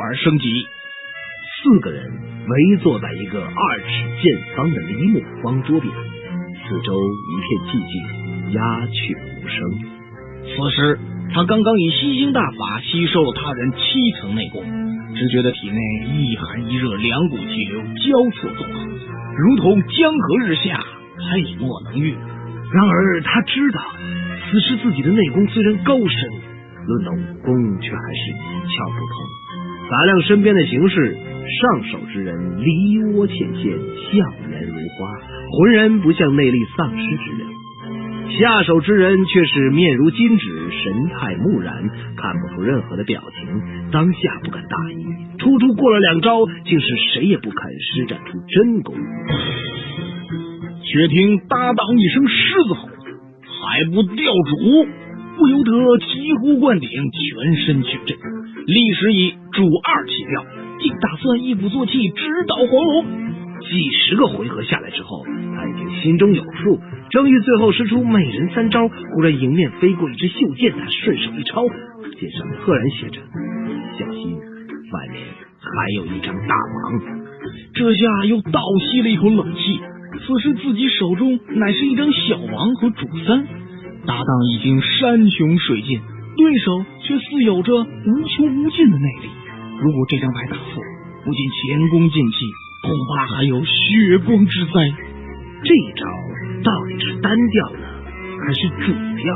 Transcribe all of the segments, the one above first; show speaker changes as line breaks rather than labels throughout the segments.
玩升级。
四个人围坐在一个二尺见方的梨木方桌边，四周一片寂静，鸦雀无声。
此时，他刚刚以吸星大法吸收了他人七层内功，只觉得体内一寒一热两股气流交错纵横，如同江河日下，黑墨能遇。
然而他知道，此时自己的内功虽然高深，论到武功却还是一窍不通。打量身边的形势，上手之人梨涡浅现，笑颜如花，浑然不像内力丧失之人。下手之人却是面如金纸，神态木然，看不出任何的表情。当下不敢大意，突突过了两招，竟是谁也不肯施展出真功。
却听搭档一声狮子吼，还不掉主！不由得醍醐灌顶，全身血震，立时以主二起调，竟打算一鼓作气直捣黄龙。
几十个回合下来之后，他已经心中有数。正欲最后施出美人三招，忽然迎面飞过一支袖剑，他顺手一抄，剑上赫然写着“小心，外面还有一张大王”。
这下又倒吸了一口冷气。此时自己手中乃是一张小王和主三，搭档已经山穷水尽，对手却似有着无穷无尽的内力。如果这张牌打错，不仅前功尽弃，恐怕还有血光之灾。
这一招。到底是单调呢，还是主调？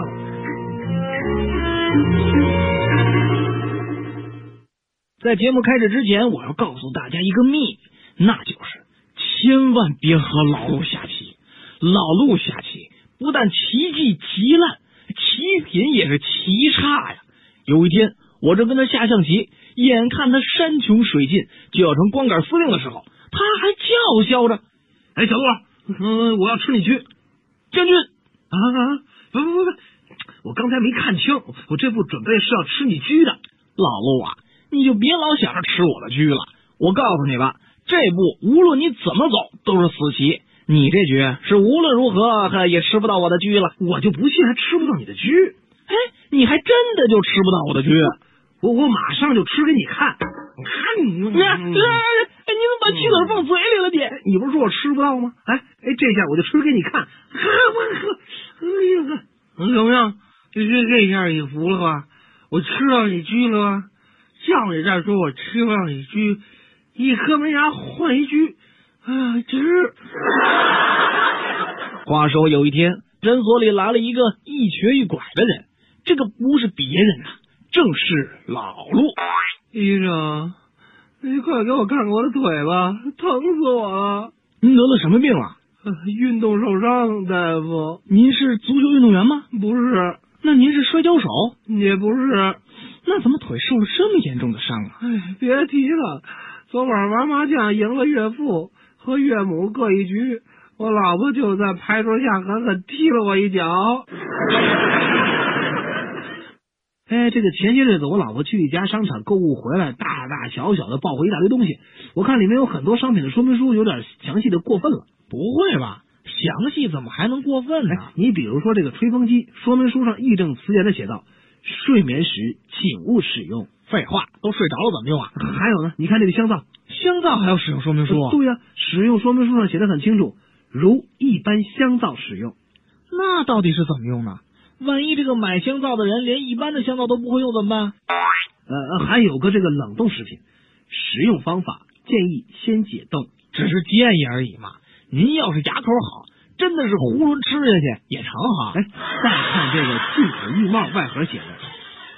在节目开始之前，我要告诉大家一个秘密，那就是千万别和老陆下棋。老陆下棋不但棋技极烂，棋品也是奇差呀。有一天，我正跟他下象棋，眼看他山穷水尽就要成光杆司令的时候，他还叫嚣着：“
哎，小陆，嗯，我要吃你车。”
将军
啊啊！不不不不，我刚才没看清，我这步准备是要吃你车的。
老陆啊，你就别老想着吃我的车了。我告诉你吧，这步无论你怎么走都是死棋。你这局是无论如何也吃不到我的车了。
我就不信还吃不到你的车。
哎，你还真的就吃不到我的车。
我我马上就吃给你看。看你，
哎，你怎么把棋子放嘴里了？
你你不是说我吃不到吗？哎哎，这下我就吃给你看。呵，我呵，哎呀呵，怎么样？这这这下你服了吧？我吃到你车了吧？叫你再说我吃不到你车，一颗门牙换一车啊！值。
话说有一天，诊所里来了一个一瘸一拐的人，这个不是别人啊，正是老陆。
医生，你快给我看看我的腿吧，疼死我了！
您得了什么病啊？
运动受伤，大夫。
您是足球运动员吗？
不是。
那您是摔跤手？
也不是。
那怎么腿受了这么严重的伤啊？
哎，别提了。昨晚玩麻将赢了岳父和岳母各一局，我老婆就在牌桌下狠狠踢了我一脚。哎，这个前些日子我老婆去一家商场购物回来，大大小小的抱回一大堆东西。我看里面有很多商品的说明书有点详细的过分了。
不会吧？详细怎么还能过分呢？
你比如说这个吹风机，说明书上义正词严的写道：睡眠时请勿使用。
废话，都睡着了怎么用啊？
还有呢，你看这个香皂，
香皂还要使用说明书？
对呀，使用说明书上写的很清楚，如一般香皂使用。
那到底是怎么用呢？万一这个买香皂的人连一般的香皂都不会用怎么办？
呃，还有个这个冷冻食品，食用方法建议先解冻，
只是建议而已嘛。您要是牙口好，真的是囫囵吃下去也成哈。
哎，再看这个进口浴帽外盒写的，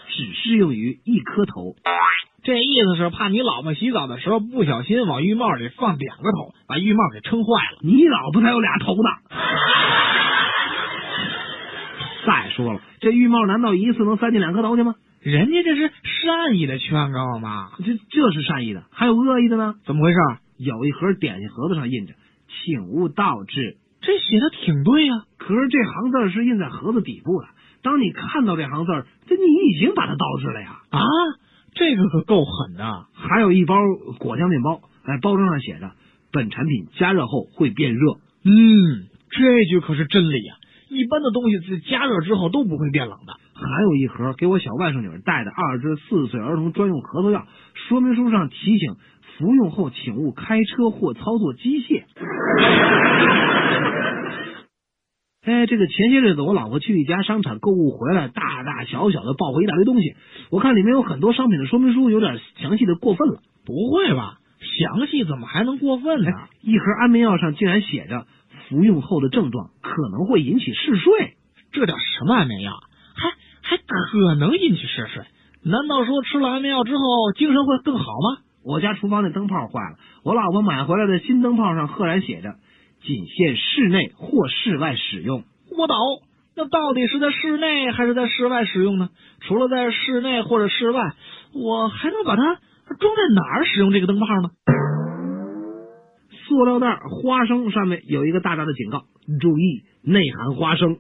只适用于一颗头，
这意思是怕你老婆洗澡的时候不小心往浴帽里放两个头，把浴帽给撑坏了。
你老婆才有俩头呢。再说了，这浴帽难道一次能塞进两颗头去吗？
人家这是善意的劝告嘛，
这这是善意的，还有恶意的呢？
怎么回事？
有一盒点心盒子上印着“请勿倒置”，
这写的挺对呀。
可是这行字是印在盒子底部的，当你看到这行字，这你已经把它倒置了呀！
啊，这个可够狠的。
还有一包果酱面包，哎，包装上写着“本产品加热后会变热”。
嗯，这句可是真理呀。一般的东西在加热之后都不会变冷的，
还有一盒给我小外甥女儿带的二至四岁儿童专用咳嗽药，说明书上提醒服用后请勿开车或操作机械。哎，这个前些日子我老婆去一家商场购物回来，大大小小的抱回一大堆东西。我看里面有很多商品的说明书有点详细的过分了。
不会吧？详细怎么还能过分呢？
一盒安眠药上竟然写着服用后的症状可能会引起嗜睡，
这叫什么安眠药？还还可能引起嗜睡？难道说吃了安眠药之后精神会更好吗？
我家厨房那灯泡坏了，我老婆买回来的新灯泡上赫然写着仅限室内或室外使用。
我倒，那到底是在室内还是在室外使用呢？除了在室内或者室外，我还能把它装在哪儿使用这个灯泡呢？
塑料袋花生上面有一个大大的警告，注意内含花生。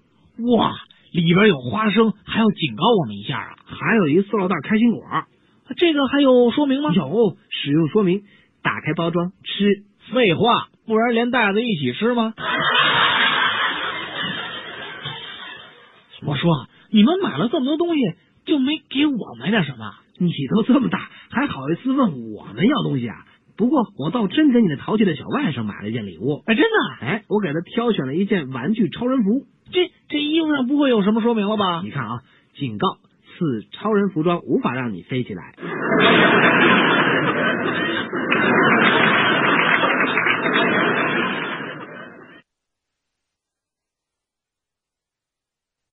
哇，里边有花生，还要警告我们一下啊！
还有一塑料袋开心果，
这个还有说明吗？
有，使用说明：打开包装吃。
废话，不然连袋子一起吃吗？我说，你们买了这么多东西，就没给我买点什么？
你都这么大，还好意思问我们要东西啊？不过我倒真给你那淘气的小外甥买了一件礼物。
哎，真的？
哎，我给他挑选了一件玩具超人服。
这这衣服上不会有什么说明了吧？
你看啊，警告：此超人服装无法让你飞起来。